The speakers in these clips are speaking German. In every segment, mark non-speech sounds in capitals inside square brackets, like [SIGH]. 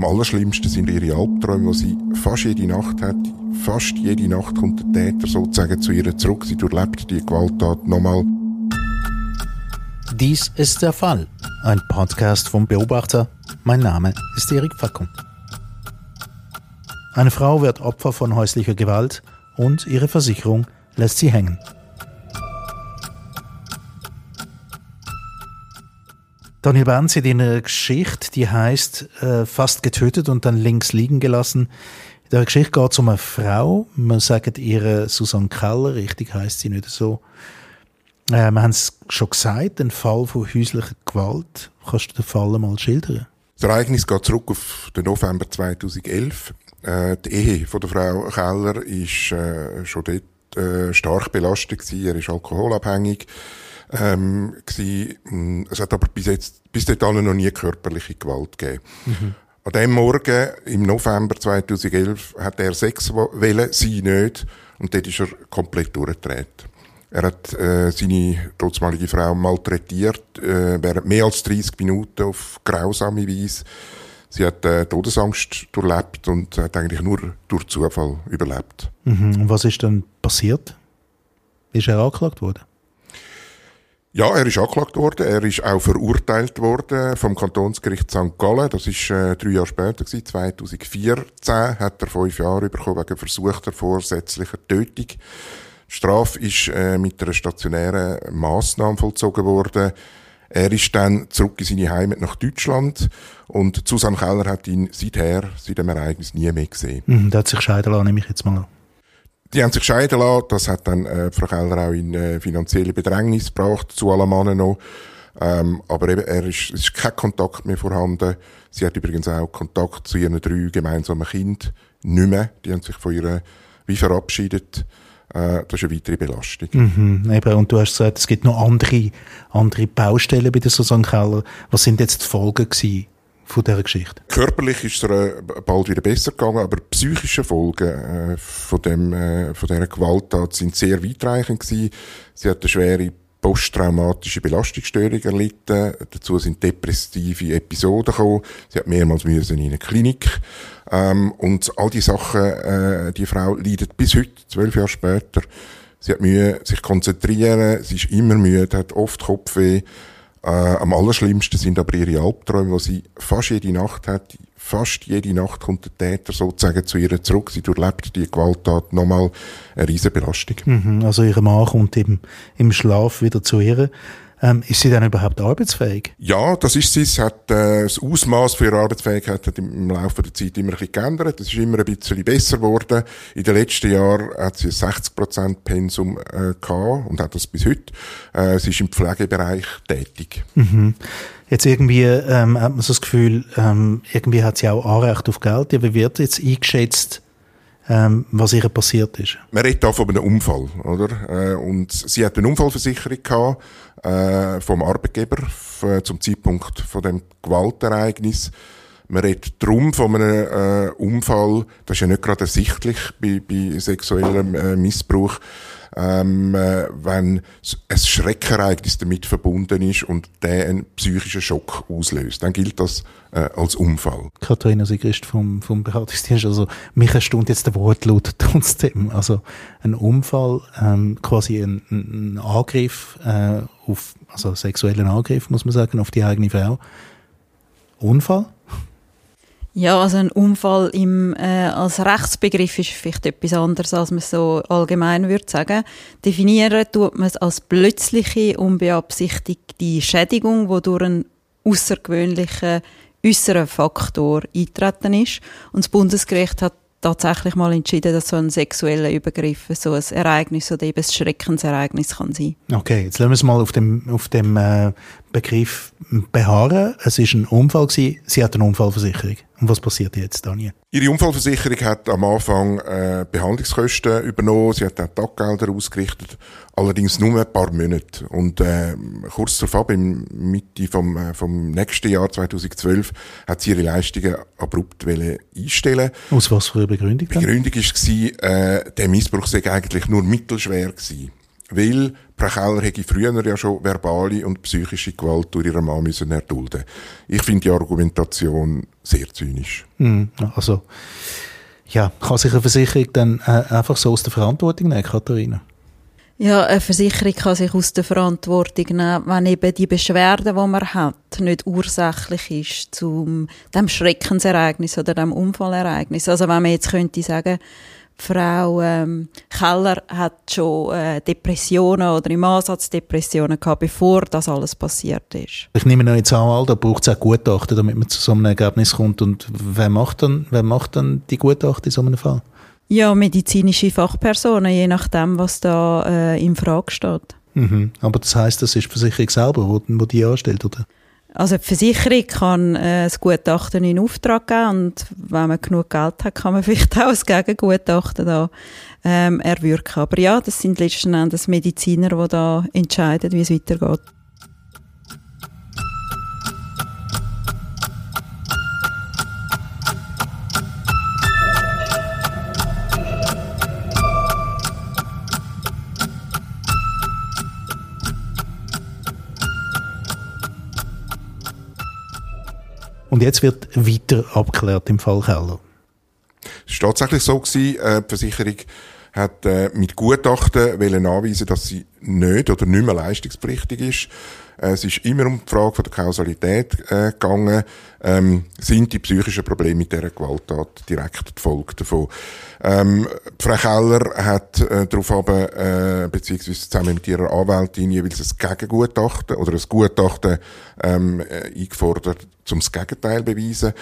Am allerschlimmsten sind ihre Albträume, die sie fast jede Nacht hat. Fast jede Nacht kommt der Täter sozusagen zu ihr zurück. Sie durchlebt die Gewalttat nochmal. Dies ist der Fall. Ein Podcast vom Beobachter. Mein Name ist Erik Fackung. Eine Frau wird Opfer von häuslicher Gewalt und ihre Versicherung lässt sie hängen. Daniel hat in einer Geschichte, die heißt äh, Fast getötet und dann links liegen gelassen. In der Geschichte geht es um eine Frau. Man sagt ihre Susanne Keller, richtig heißt sie nicht so. Äh, wir haben es schon gesagt, ein Fall von häuslicher Gewalt. Kannst du den Fall mal schildern? Das Ereignis geht zurück auf den November 2011. Äh, die Ehe von der Frau Keller ist äh, schon dort äh, stark belastet gewesen. Er ist alkoholabhängig ähm, gewesen. Es hat aber bis jetzt, bis dahin noch nie körperliche Gewalt gegeben. Mhm. An dem Morgen, im November 2011, hat er Sex wollen, sie nicht. Und dort ist er komplett durchgedreht. Er hat äh, seine dortmalige Frau malträtiert, äh, während mehr als 30 Minuten auf grausame Weise. Sie hat äh, Todesangst durchlebt und hat eigentlich nur durch Zufall überlebt. Mhm. Und was ist dann passiert? Ist er angeklagt worden? Ja, er ist angeklagt worden. Er ist auch verurteilt worden vom Kantonsgericht St. Gallen. Das ist äh, drei Jahre später gewesen. 2014 hat er fünf Jahre bekommen wegen versuchter vorsätzlicher Tötung. Die Strafe ist äh, mit einer stationären Massnahme vollzogen worden. Er ist dann zurück in seine Heimat nach Deutschland und Susanne Keller hat ihn seither, seit dem Ereignis, nie mehr gesehen. Mhm, der hat sich scheiden lassen, nehme ich jetzt mal an. Die haben sich scheiden lassen. Das hat dann äh, Frau Keller auch in äh, finanzielle Bedrängnis gebracht, zu allem Mannen noch. Ähm, aber eben, er ist, es ist kein Kontakt mehr vorhanden. Sie hat übrigens auch Kontakt zu ihren drei gemeinsamen Kindern nicht mehr. Die haben sich von ihr wie verabschiedet. Äh, das ist eine weitere Belastung. Mhm, eben. Und du hast gesagt, es gibt noch andere, andere Baustellen bei der Susanne Keller. Was sind jetzt die Folgen gewesen von dieser Geschichte? Körperlich ist es ihr bald wieder besser gegangen, aber die psychischen Folgen äh, von, dem, äh, von dieser Gewalttat sind sehr weitreichend gewesen. Sie hat eine schwere posttraumatische Belastungsstörung erlitten. Dazu sind depressive Episoden gekommen. Sie hat mehrmals müssen in eine Klinik. Ähm, und all die Sachen, äh, die Frau leidet bis heute, zwölf Jahre später. Sie hat Mühe, sich konzentrieren. Sie ist immer müde, hat oft Kopfweh. Äh, am allerschlimmsten sind aber ihre Albträume, die sie fast jede Nacht hat. Fast jede Nacht kommt der Täter sozusagen zu ihr zurück. Sie durchlebt die Gewalttat nochmal eine riesige Belastung. Mhm, also ihre Mann kommt im, im Schlaf wieder zu ihr. Ähm, ist sie dann überhaupt arbeitsfähig? Ja, das ist sie. Es hat, äh, das Ausmaß für ihre Arbeitsfähigkeit hat im Laufe der Zeit immer ein bisschen geändert. Es ist immer ein bisschen besser geworden. In den letzten Jahren hat sie ein 60% Pensum äh, gehabt und hat das bis heute. Äh, sie ist im Pflegebereich tätig. Mhm. Jetzt irgendwie ähm, hat man so das Gefühl, ähm, irgendwie hat sie auch Anrecht auf Geld. Wie wird jetzt eingeschätzt, ähm, was ihr passiert ist? Man redet da von einem Unfall, oder? Äh, und sie hat eine Unfallversicherung gehabt äh, vom Arbeitgeber zum Zeitpunkt von dem Gewaltereignis. Man redet drum von einem äh, Unfall, das ist ja nicht gerade ersichtlich bei, bei sexuellem äh, Missbrauch, ähm, äh, wenn ein Schreckereignis damit verbunden ist und der einen psychischen Schock auslöst. Dann gilt das äh, als Unfall. Katharina Sigrist vom, vom Beratungsdienst, also mich erstaunt jetzt der Wortlaut [LAUGHS] trotzdem. Also ein Unfall, ähm, quasi ein, ein Angriff äh, auf, also sexuellen Angriff, muss man sagen, auf die eigene Frau. Unfall? Ja, also ein Unfall im, äh, als Rechtsbegriff ist vielleicht etwas anderes, als man so allgemein würde sagen. Definieren tut man es als plötzliche, unbeabsichtigte Schädigung, die durch einen außergewöhnlichen äußeren Faktor eintreten ist. Und das Bundesgericht hat tatsächlich mal entschieden, dass so ein sexueller Übergriff so ein Ereignis oder eben ein Schreckensereignis kann sein. Okay, jetzt lassen wir es mal auf dem, auf dem äh, Begriff beharren. Es ist ein Unfall gewesen. Sie hat eine Unfallversicherung. Und was passiert jetzt, Daniel? Ihre Unfallversicherung hat am Anfang äh, Behandlungskosten übernommen. Sie hat auch Taggelder ausgerichtet. Allerdings nur ein paar Monate. Und äh, kurz darauf, im Mitte vom, äh, vom nächsten Jahr 2012, hat sie ihre Leistungen abrupt einstellen. Aus was für eine Begründung? Die Begründung war, äh, der Missbrauch sei eigentlich nur mittelschwer gewesen. Weil Frau Keller hätte früher ja schon verbale und psychische Gewalt durch ihre Mann müssen erdulden. Ich finde die Argumentation sehr zynisch. Mm, also, ja, kann sich eine Versicherung dann äh, einfach so aus der Verantwortung nehmen, Katharina? Ja, eine Versicherung kann sich aus der Verantwortung nehmen, wenn eben die Beschwerde, die man hat, nicht ursächlich ist zu dem Schreckensereignis oder dem Unfallereignis. Also wenn man jetzt könnte sagen, Frau ähm, Keller hat schon äh, Depressionen oder im Ansatz Depressionen gehabt, bevor das alles passiert ist. Ich nehme noch jetzt an, da braucht es auch Gutachten, damit man zu so einem Ergebnis kommt. Und wer macht dann, wer macht dann die Gutachten in so einem Fall? Ja, medizinische Fachpersonen, je nachdem, was da äh, in Frage steht. Mhm. Aber das heißt, das ist die Versicherung selber, wo, wo die anstellt, oder? Also die Versicherung kann äh, das Gutachten in Auftrag geben und wenn man genug Geld hat, kann man [LAUGHS] vielleicht auch das Gegengutachten da ähm, erwirken. Aber ja, das sind letzten Endes Mediziner, die da entscheiden, wie es weitergeht. Und jetzt wird weiter abgeklärt im Fall Keller. Es war tatsächlich so, gewesen, äh, die Versicherung hat äh, mit Gutachten wollen anweisen, dass sie nicht oder nicht mehr leistungspflichtig ist. Äh, es ist immer um die Frage der Kausalität äh, gegangen. Ähm, sind die psychischen Probleme mit dieser Gewalttat direkt die Folge davon? Ähm, Frau Keller hat äh, darauf aber, äh, beziehungsweise zusammen mit ihrer Anwältin jeweils ein Gegengutachten oder ein Gutachten ähm, äh, eingefordert, um das Gegenteil beweisen.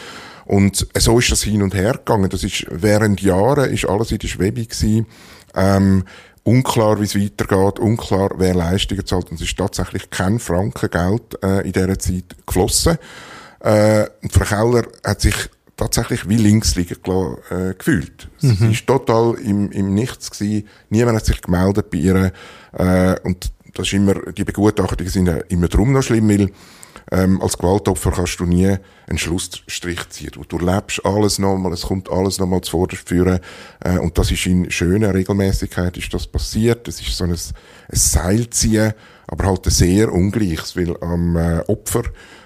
Und so ist das hin und her gegangen. Das ist während Jahren ist alles in der Schwebe gewesen. Ähm, unklar, wie es weitergeht, unklar, wer Leistungen zahlt. Und es ist tatsächlich kein Franken Geld äh, in dieser Zeit geflossen. Äh, Frau Keller hat sich tatsächlich wie links liegen äh, gefühlt. Mhm. Sie ist total im, im Nichts gewesen. Niemand hat sich gemeldet bei ihr. Äh, und das ist immer, die Begutachtungen sind immer drum noch schlimm, weil ähm, als Gewaltopfer kannst du nie einen Schlussstrich ziehen. Du, du lebst alles nochmal, es kommt alles nochmal zu führen. Äh, und das ist in schöner Regelmäßigkeit ist das passiert. Es ist so ein, ein Seilziehen, aber halt sehr ungleiches, weil am äh, Opfer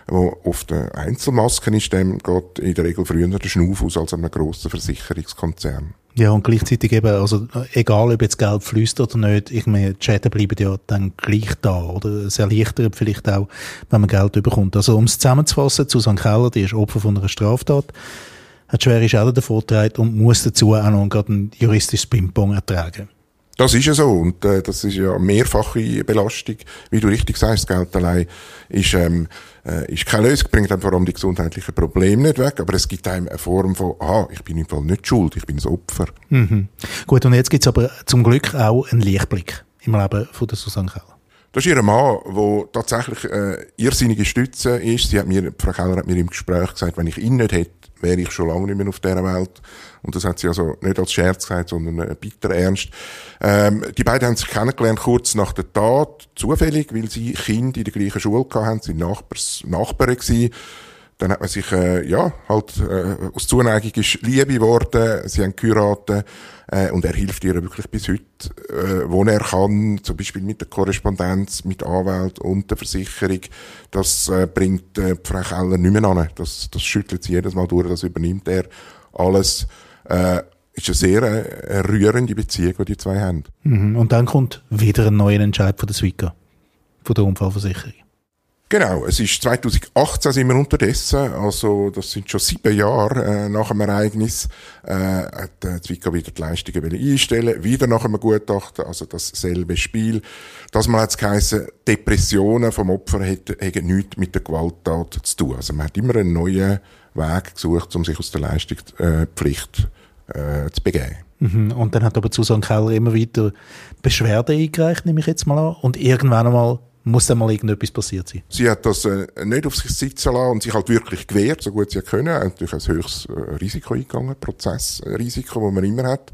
wo oft eine Einzelmasken ist, dem geht in der Regel früher der Schnuff aus als einem grossen Versicherungskonzern. Ja, und gleichzeitig eben, also, egal ob jetzt Geld fließt oder nicht, ich meine, die Schäden bleiben ja dann gleich da, oder? Es erleichtert vielleicht auch, wenn man Geld bekommt. Also, um es zusammenzufassen, Susanne Keller, die ist Opfer von einer Straftat, hat schwere Schäden davon und muss dazu auch noch gerade ein juristisches Ping-Pong ertragen. Das ist ja so und äh, das ist ja mehrfache Belastung. Wie du richtig sagst, Geld allein ist, ähm, äh, ist keine Lösung, bringt einem vor allem die gesundheitlichen Probleme nicht weg, aber es gibt einem eine Form von, aha, ich bin im Fall nicht schuld, ich bin das Opfer. Mhm. Gut, und jetzt gibt es aber zum Glück auch einen Lichtblick im Leben von der Susanne Keller. Das ist ihr Mann, der tatsächlich äh, irrsinnige Stütze ist. Sie hat mir, Frau Keller hat mir im Gespräch gesagt, wenn ich ihn nicht hätte, wäre ich schon lange nicht mehr auf dieser Welt. Und das hat sie also nicht als Scherz gesagt, sondern äh, bitter ernst. Ähm, die beiden haben sich kennengelernt kurz nach der Tat, zufällig, weil sie Kinder in der gleichen Schule hatten, sie Nachbars, Nachbarn gewesen. Dann hat man sich, äh, ja, halt, äh, aus Zuneigung ist Liebe geworden, sie haben geheiratet, äh, und er hilft ihr wirklich bis heute, äh, wo er kann, zum Beispiel mit der Korrespondenz, mit Anwalt und der Versicherung. Das äh, bringt äh, Frau Keller nicht mehr an. Das, das schüttelt sie jedes Mal durch, das übernimmt er alles. Äh, ist eine sehr äh, rührende Beziehung, die die zwei haben. Mhm. Und dann kommt wieder ein neuer Entscheid von der Swika, von der Unfallversicherung. Genau, es ist 2018 sind wir unterdessen, also das sind schon sieben Jahre äh, nach dem Ereignis, äh, hat äh, Zwickau wieder die Leistungen einstellen, wieder nach einem Gutachten, also dasselbe Spiel. Das mal hat's geheissen, Depressionen vom Opfer hätten, nichts mit der Gewalttat zu tun. Also man hat immer einen neuen Weg gesucht, um sich aus der Leistungspflicht äh, zu begeben. Mhm. Und dann hat aber Susanne Keller immer wieder Beschwerden eingereicht, nehme ich jetzt mal an, und irgendwann einmal muss da mal irgendetwas passiert sein. Sie hat das äh, nicht auf sich sitzen lassen und sich halt wirklich gewehrt, so gut sie können. Hat natürlich ein höchstes äh, Risiko eingegangen, Prozessrisiko, das man immer hat.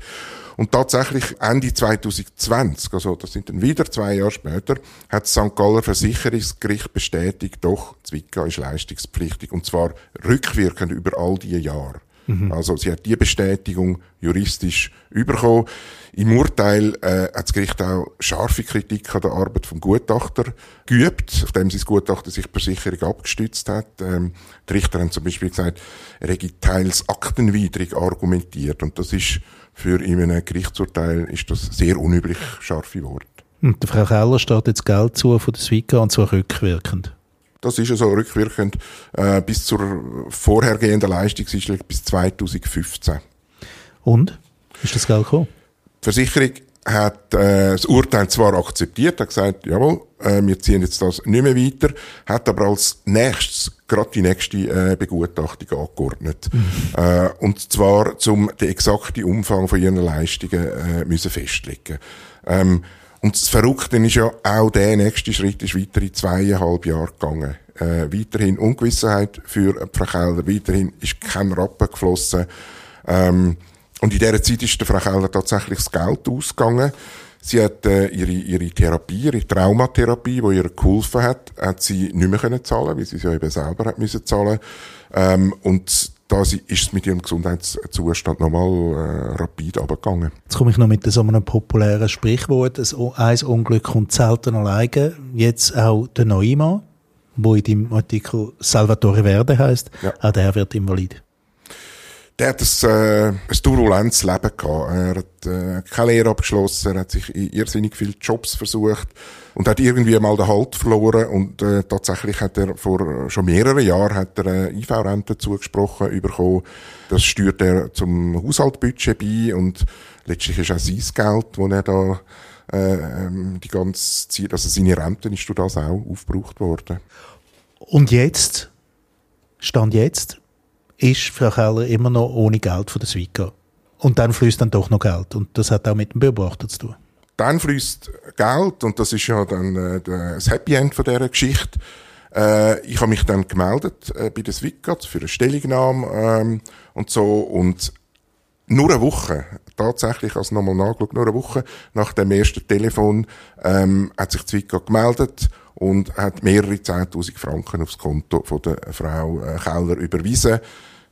Und tatsächlich Ende 2020, also das sind dann wieder zwei Jahre später, hat das St. Galler Versicherungsgericht bestätigt, doch, Zwickau ist leistungspflichtig und zwar rückwirkend über all diese Jahre. Mhm. Also sie hat die Bestätigung juristisch überkommen. Im Urteil äh, hat das Gericht auch scharfe Kritik an der Arbeit vom Gutachter geübt, auf dem sein Gutachter sich per Sicherung abgestützt hat. Ähm, die Richter haben zum Beispiel gesagt, er hätte teils aktenwidrig argumentiert und das ist für in einem Gerichtsurteil ist das sehr unüblich scharfe Wort. Und der Frau Keller steht jetzt Geld zu von der Swika und zwar rückwirkend. Das ist ja so rückwirkend äh, bis zur vorhergehenden Leistungseinstellung bis 2015. Und? Ist das Geld gekommen? Die Versicherung hat äh, das Urteil zwar akzeptiert, hat gesagt, jawohl, äh, wir ziehen jetzt das nicht mehr weiter, hat aber als nächstes gerade die nächste äh, Begutachtung angeordnet. Mhm. Äh, und zwar zum den exakten Umfang von ihren Leistungen äh, müssen festlegen. Ähm, und das Verrückte ist ja, auch der nächste Schritt ist weiter in zweieinhalb Jahre gegangen. Äh, weiterhin Ungewissenheit für Frau Keller, weiterhin ist kein Rappen geflossen. Ähm, und in dieser Zeit ist der Frau Keller tatsächlich das Geld ausgegangen. Sie hat äh, ihre, ihre Therapie, ihre Traumatherapie, die ihr geholfen hat, hat sie nicht mehr können zahlen, weil sie es ja eben selber hat müssen zahlen. Ähm, und da ist es mit ihrem Gesundheitszustand nochmal äh, rapid abgegangen. Jetzt komme ich noch mit so einem populären Sprichwort, ein Unglück kommt selten alleine. Jetzt auch der neue Mann, wo in dem Artikel Salvatore Verde heißt, ja. auch der wird invalid. Der hat ein, äh, ein turbulentes Leben gehabt. Er hat äh, keine Lehre abgeschlossen, er hat sich in irrsinnig viele Jobs versucht und hat irgendwie mal den Halt verloren und äh, tatsächlich hat er vor schon mehreren Jahren hat er äh, IV-Rente zugesprochen bekommen. Das steuert er zum Haushaltbudget bei und letztlich ist auch sein Geld, das er da äh, ähm, die ganze Zeit, also seine Rente ist durch das auch aufgebraucht worden. Und jetzt, Stand jetzt, ist Frau Keller immer noch ohne Geld von der Swika. Und dann fließt dann doch noch Geld. Und das hat auch mit dem Beobachter zu tun. Dann fließt Geld, und das ist ja dann äh, das Happy End von dieser Geschichte. Äh, ich habe mich dann gemeldet äh, bei der Swika für eine Stellungnahme ähm, und so. Und nur eine Woche, tatsächlich, also nochmal nachgeschaut, nur eine Woche nach dem ersten Telefon ähm, hat sich Swika gemeldet und hat mehrere 10.000 Franken aufs Konto von der Frau äh, Keller überwiesen.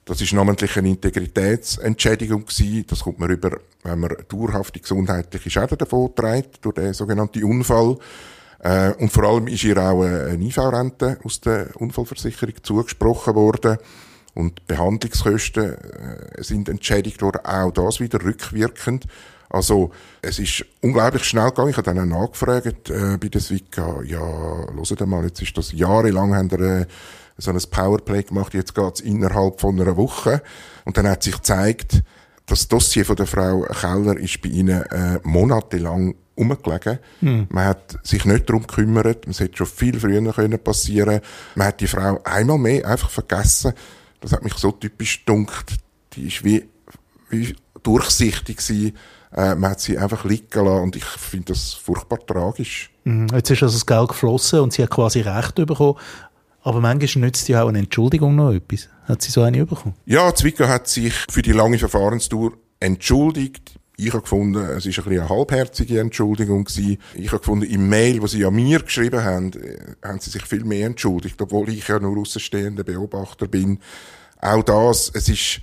Das ist namentlich eine Integritätsentschädigung gewesen. Das kommt man über, wenn man dauerhafte gesundheitliche Schäden davon trägt, durch den sogenannten Unfall. Äh, und vor allem ist ihr auch eine IV-Rente aus der Unfallversicherung zugesprochen worden. Und Behandlungskosten äh, sind entschädigt worden, auch das wieder rückwirkend. Also, es ist unglaublich schnell gegangen. Ich habe dann auch nachgefragt äh, bei der Swika, ja, hört mal, jetzt ist das jahrelang, haben wir äh, so ein Powerplay gemacht, jetzt geht's innerhalb von einer Woche. Und dann hat sich gezeigt, das Dossier von der Frau Keller ist bei ihnen äh, monatelang umgelegen. Hm. Man hat sich nicht darum gekümmert. Es hätte schon viel früher können passieren Man hat die Frau einmal mehr einfach vergessen. Das hat mich so typisch gedunkt. Die ist wie, wie durchsichtig gewesen. Äh, man hat sie einfach liegen lassen und ich finde das furchtbar tragisch. Mhm. Jetzt ist also das Geld geflossen und sie hat quasi Recht bekommen. Aber manchmal nützt ja auch eine Entschuldigung noch etwas. Hat sie so eine bekommen? Ja, Zwickau hat sich für die lange Verfahrenstour entschuldigt. Ich habe gefunden, es ist ein bisschen eine halbherzige Entschuldigung gewesen. Ich habe gefunden, im Mail, wo sie an mir geschrieben haben, äh, haben sie sich viel mehr entschuldigt, obwohl ich ja nur außenstehender Beobachter bin. Auch das, es ist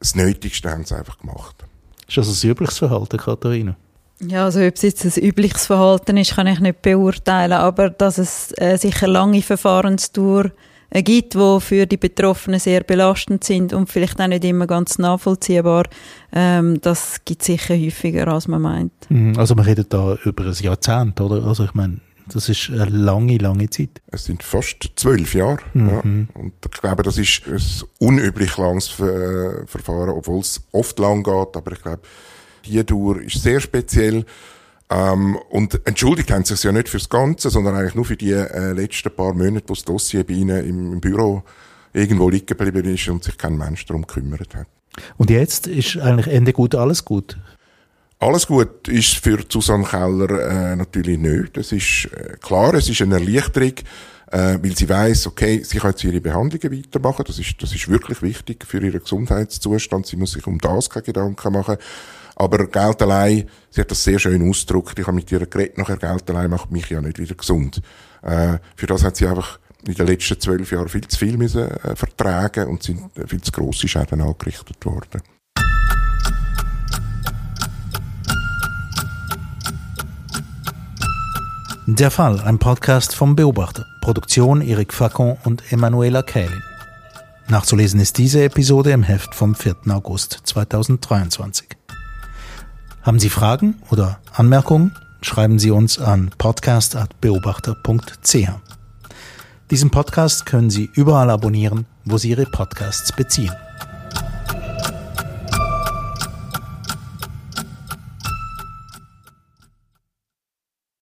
das Nötigste haben sie einfach gemacht. Ist das ein übliches Verhalten, Katharina? Ja, also ob es jetzt ein übliches Verhalten ist, kann ich nicht beurteilen, aber dass es äh, sicher lange Verfahrensdauer äh, gibt, die für die Betroffenen sehr belastend sind und vielleicht auch nicht immer ganz nachvollziehbar, ähm, das gibt es sicher häufiger, als man meint. Mhm, also man redet da über ein Jahrzehnt, oder? Also ich meine, das ist eine lange, lange Zeit. Es sind fast zwölf Jahre. Mhm. Ja. Und ich glaube, das ist ein unüblich langes Verfahren, obwohl es oft lang geht, aber ich glaube, die Dauer ist sehr speziell. Ähm, und entschuldigt haben sie sich ja nicht fürs Ganze, sondern eigentlich nur für die äh, letzten paar Monate, wo das Dossier bei ihnen im, im Büro irgendwo liegen geblieben ist und sich kein Mensch darum gekümmert hat. Und jetzt ist eigentlich Ende gut, alles gut? Alles gut ist für Susanne Keller äh, natürlich nicht. Es ist äh, klar, es ist eine Erleichterung, äh, weil sie weiß, okay, sie kann jetzt ihre Behandlungen weitermachen. Das ist, das ist wirklich wichtig für ihren Gesundheitszustand. Sie muss sich um das keine Gedanken machen. Aber Geld allein, sie hat das sehr schön ausgedrückt. Ich habe mit ihr geredet, nachher Geld allein macht mich ja nicht wieder gesund. Äh, für das hat sie einfach in den letzten zwölf Jahren viel zu viel müssen, äh, vertragen und sind viel zu grosse Schäden angerichtet worden. Der Fall, ein Podcast vom Beobachter. Produktion Eric Facon und Emanuela Kählin. Nachzulesen ist diese Episode im Heft vom 4. August 2023. Haben Sie Fragen oder Anmerkungen? Schreiben Sie uns an podcast.beobachter.ch. Diesen Podcast können Sie überall abonnieren, wo Sie Ihre Podcasts beziehen.